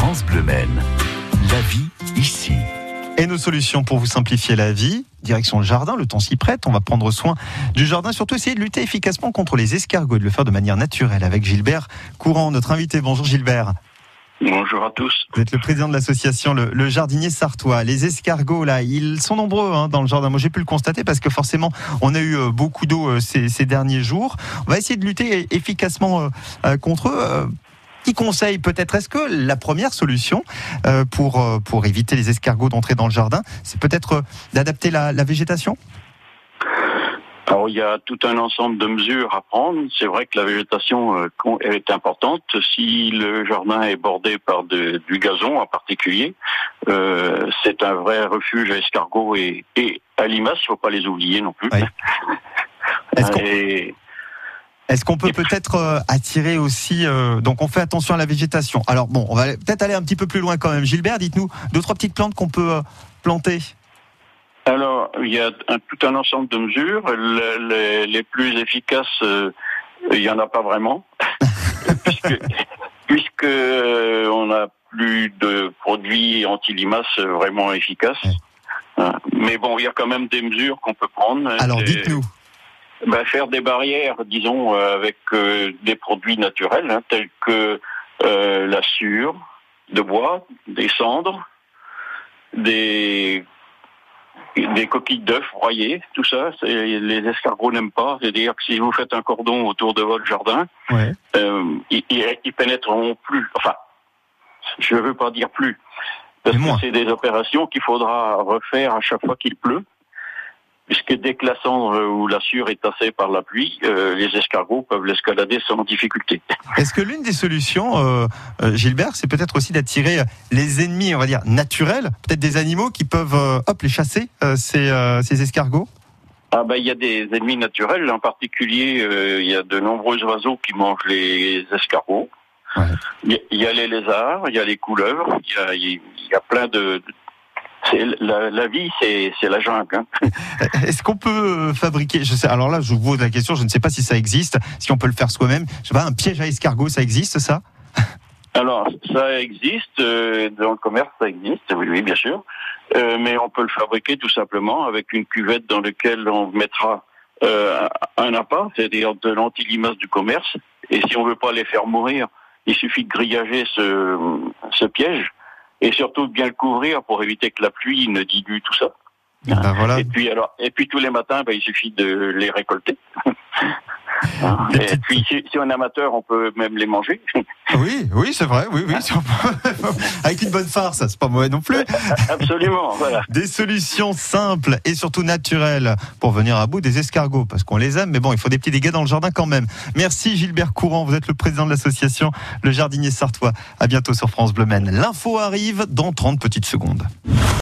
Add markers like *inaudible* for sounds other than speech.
France Bleu Maine. La vie ici. Et nos solutions pour vous simplifier la vie Direction le jardin, le temps s'y prête, on va prendre soin du jardin, surtout essayer de lutter efficacement contre les escargots et de le faire de manière naturelle avec Gilbert Courant, notre invité. Bonjour Gilbert. Bonjour à tous. Vous êtes le président de l'association le, Jardinier Sartois. Les escargots, là, ils sont nombreux hein, dans le jardin. Moi, j'ai pu le constater parce que forcément, on a eu euh, beaucoup d'eau euh, ces, derniers jours. On va essayer de lutter efficacement euh, contre eux. Qui conseille peut-être Est-ce que la première solution pour, pour éviter les escargots d'entrer dans le jardin, c'est peut-être d'adapter la végétation? Alors il y a tout un ensemble de mesures à prendre. C'est vrai que la végétation euh, est importante. Si le jardin est bordé par du gazon en particulier, euh, c'est un vrai refuge à escargots et, à limaces. Il faut pas les oublier non plus. *laughs* Est-ce qu'on peut peut-être euh, attirer aussi donc on fait attention à la végétation. Alors bon, on va peut-être aller un petit peu plus loin quand même. Gilbert, dites-nous deux trois petites plantes qu'on peut planter. Alors, il y a tout un ensemble de mesures. les, plus efficaces, euh, il n'y en a pas vraiment, *laughs* puisque, euh, on n'a plus de produits anti-limaces vraiment efficaces. Hein. Mais bon, il y a quand même des mesures qu'on peut prendre. Alors, dites-nous. Ben, faire des barrières, disons, euh, avec des produits naturels, hein, tels que la sure de bois, des cendres, des des coquilles d'œufs broyées, tout ça, les escargots n'aiment pas. C'est-à-dire que si vous faites un cordon autour de votre jardin, euh, ils, ils, pénétreront plus. Enfin, je ne veux pas dire plus, parce que c'est des opérations qu'il faudra refaire à chaque fois qu'il pleut puisque dès que la cendre ou la sueur est tassée par la pluie, euh, les escargots peuvent l'escalader sans difficulté. Est-ce que l'une des solutions, euh, euh, Gilbert, c'est peut-être aussi d'attirer les ennemis, on va dire, naturels, peut-être des animaux qui peuvent hop, les chasser, ces, ces escargots? Ah ben il y a des ennemis naturels, en particulier il y a de nombreux oiseaux qui mangent les escargots. Il y, a les lézards, il y a les couleuvres, il y a, il y a plein de, la, vie, c'est la jungle. Hein. *laughs* Est-ce qu'on peut fabriquer je sais, Alors là, je vous pose la question, je ne sais pas si ça existe, si on peut le faire soi-même. Je sais pas, un piège à escargot, ça existe, ça? *laughs* Alors, ça existe, euh, dans le commerce, ça existe, oui, oui bien sûr. Euh, mais on peut le fabriquer tout simplement avec une cuvette dans laquelle on mettra euh, un appât, c'est-à-dire de l'antilimace du commerce. Et si on veut pas les faire mourir, il suffit de grillager ce piège et surtout de bien le couvrir pour éviter que la pluie ne dilue tout ça. Ben voilà. Et puis alors, et puis tous les matins, ben, il suffit de les récolter. *laughs* *laughs* Et puis, si, on est amateur, on peut même les manger. *laughs* Oui, oui, c'est vrai. Oui, oui. *laughs* Avec une bonne farce, c'est pas mauvais non plus. Absolument. Voilà. Des solutions simples et surtout naturelles pour venir à bout des escargots, parce qu'on les aime, mais bon, il faut des petits dégâts dans le jardin quand même. Merci Gilbert Courant, vous êtes le président de l'association Le Jardinier Sartois. À bientôt sur France Bleu Maine. L'info arrive dans 30 petites secondes.